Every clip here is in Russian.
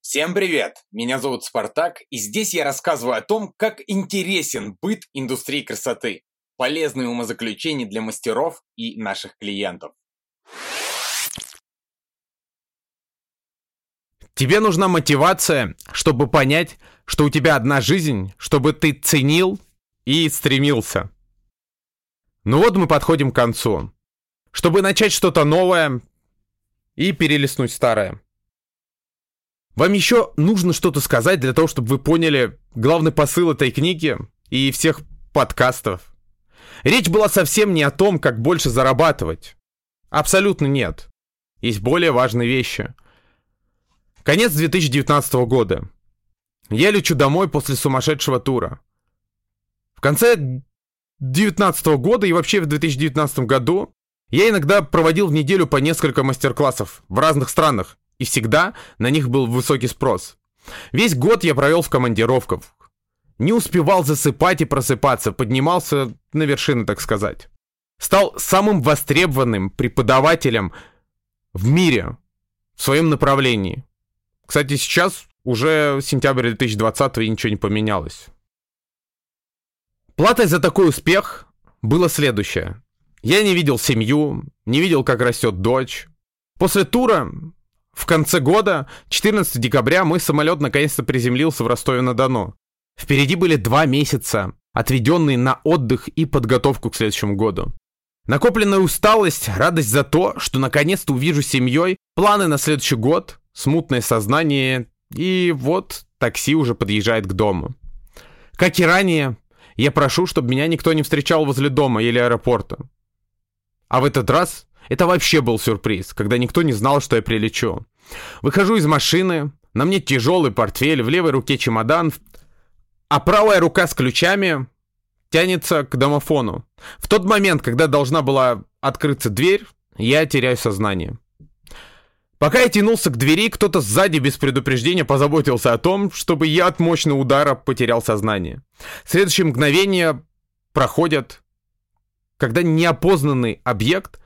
Всем привет! Меня зовут Спартак, и здесь я рассказываю о том, как интересен быт индустрии красоты, полезные умозаключения для мастеров и наших клиентов. Тебе нужна мотивация, чтобы понять, что у тебя одна жизнь, чтобы ты ценил и стремился. Ну вот мы подходим к концу. Чтобы начать что-то новое и перелистнуть старое. Вам еще нужно что-то сказать для того, чтобы вы поняли главный посыл этой книги и всех подкастов. Речь была совсем не о том, как больше зарабатывать. Абсолютно нет. Есть более важные вещи. Конец 2019 года. Я лечу домой после сумасшедшего тура. В конце 2019 года и вообще в 2019 году я иногда проводил в неделю по несколько мастер-классов в разных странах и всегда на них был высокий спрос. Весь год я провел в командировках. Не успевал засыпать и просыпаться, поднимался на вершины, так сказать. Стал самым востребованным преподавателем в мире в своем направлении. Кстати, сейчас уже сентябрь 2020 и ничего не поменялось. Платой за такой успех было следующее. Я не видел семью, не видел, как растет дочь. После тура в конце года, 14 декабря, мой самолет наконец-то приземлился в Ростове-на-Дону. Впереди были два месяца, отведенные на отдых и подготовку к следующему году. Накопленная усталость, радость за то, что наконец-то увижу семьей, планы на следующий год, смутное сознание, и вот такси уже подъезжает к дому. Как и ранее, я прошу, чтобы меня никто не встречал возле дома или аэропорта. А в этот раз это вообще был сюрприз, когда никто не знал, что я прилечу. Выхожу из машины, на мне тяжелый портфель, в левой руке чемодан, а правая рука с ключами тянется к домофону. В тот момент, когда должна была открыться дверь, я теряю сознание. Пока я тянулся к двери, кто-то сзади без предупреждения позаботился о том, чтобы я от мощного удара потерял сознание. Следующие мгновения проходят, когда неопознанный объект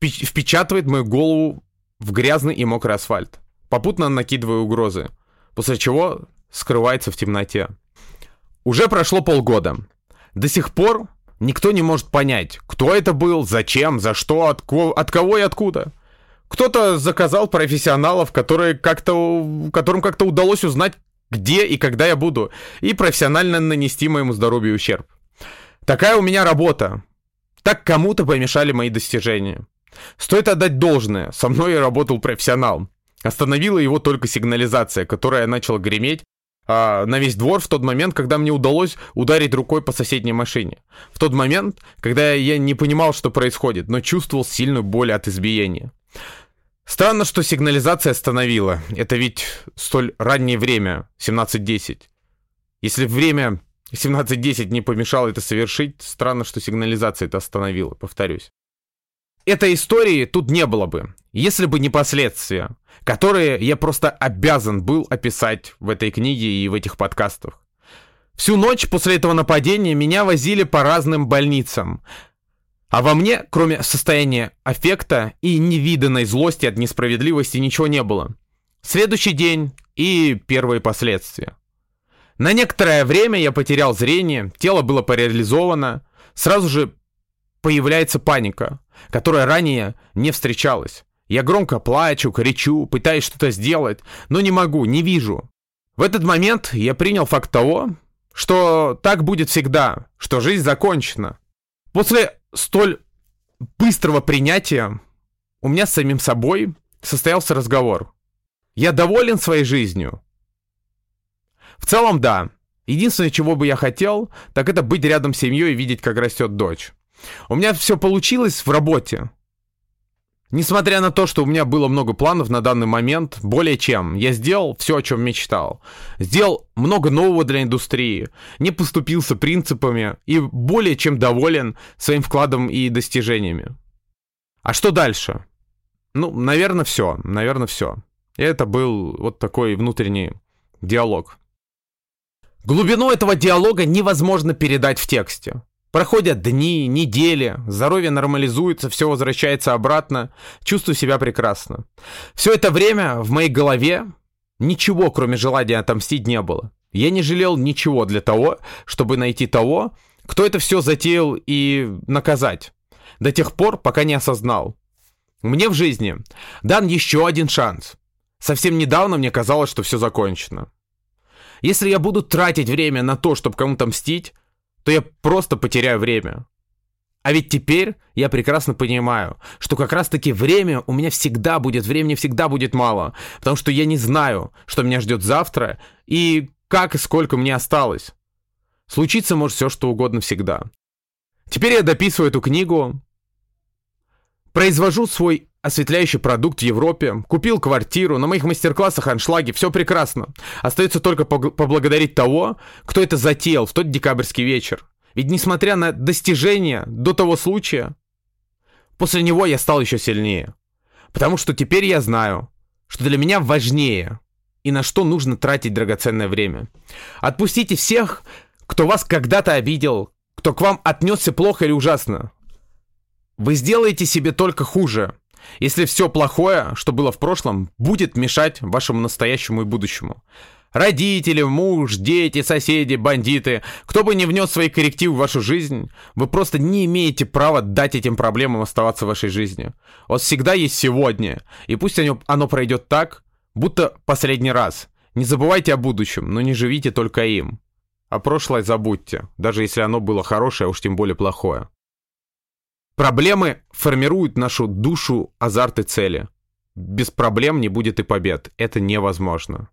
впечатывает мою голову в грязный и мокрый асфальт, попутно накидывая угрозы, после чего скрывается в темноте. Уже прошло полгода. До сих пор никто не может понять, кто это был, зачем, за что, от, ко от кого и откуда. Кто-то заказал профессионалов, которые как-то, которым как-то удалось узнать, где и когда я буду, и профессионально нанести моему здоровью ущерб. Такая у меня работа. Так кому-то помешали мои достижения. Стоит отдать должное, со мной работал профессионал. Остановила его только сигнализация, которая начала греметь а, на весь двор в тот момент, когда мне удалось ударить рукой по соседней машине. В тот момент, когда я не понимал, что происходит, но чувствовал сильную боль от избиения. Странно, что сигнализация остановила. Это ведь столь раннее время, 17.10. Если время 17.10 не помешало это совершить, странно, что сигнализация это остановила, повторюсь. Этой истории тут не было бы, если бы не последствия, которые я просто обязан был описать в этой книге и в этих подкастах. Всю ночь после этого нападения меня возили по разным больницам. А во мне, кроме состояния аффекта и невиданной злости от несправедливости, ничего не было. Следующий день и первые последствия. На некоторое время я потерял зрение, тело было парализовано, сразу же появляется паника, которая ранее не встречалась. Я громко плачу, кричу, пытаюсь что-то сделать, но не могу, не вижу. В этот момент я принял факт того, что так будет всегда, что жизнь закончена. После столь быстрого принятия у меня с самим собой состоялся разговор. Я доволен своей жизнью. В целом, да. Единственное, чего бы я хотел, так это быть рядом с семьей и видеть, как растет дочь. У меня все получилось в работе. Несмотря на то, что у меня было много планов на данный момент, более чем, я сделал все, о чем мечтал. Сделал много нового для индустрии, не поступился принципами и более чем доволен своим вкладом и достижениями. А что дальше? Ну, наверное, все. Наверное, все. И это был вот такой внутренний диалог. Глубину этого диалога невозможно передать в тексте. Проходят дни, недели, здоровье нормализуется, все возвращается обратно, чувствую себя прекрасно. Все это время в моей голове ничего, кроме желания отомстить, не было. Я не жалел ничего для того, чтобы найти того, кто это все затеял и наказать. До тех пор, пока не осознал. Мне в жизни дан еще один шанс. Совсем недавно мне казалось, что все закончено. Если я буду тратить время на то, чтобы кому-то мстить, то я просто потеряю время. А ведь теперь я прекрасно понимаю, что как раз-таки время у меня всегда будет, времени всегда будет мало, потому что я не знаю, что меня ждет завтра и как и сколько мне осталось. Случиться может все, что угодно всегда. Теперь я дописываю эту книгу, произвожу свой осветляющий продукт в Европе, купил квартиру, на моих мастер-классах аншлаги, все прекрасно. Остается только поблагодарить того, кто это затеял в тот декабрьский вечер. Ведь несмотря на достижения до того случая, после него я стал еще сильнее. Потому что теперь я знаю, что для меня важнее и на что нужно тратить драгоценное время. Отпустите всех, кто вас когда-то обидел, кто к вам отнесся плохо или ужасно. Вы сделаете себе только хуже, если все плохое, что было в прошлом, будет мешать вашему настоящему и будущему. Родители, муж, дети, соседи, бандиты, кто бы не внес свои коррективы в вашу жизнь, вы просто не имеете права дать этим проблемам оставаться в вашей жизни. Вас всегда есть сегодня, и пусть оно, оно пройдет так, будто последний раз. Не забывайте о будущем, но не живите только им. А прошлое забудьте, даже если оно было хорошее, а уж тем более плохое. Проблемы формируют нашу душу, азарт и цели. Без проблем не будет и побед. Это невозможно.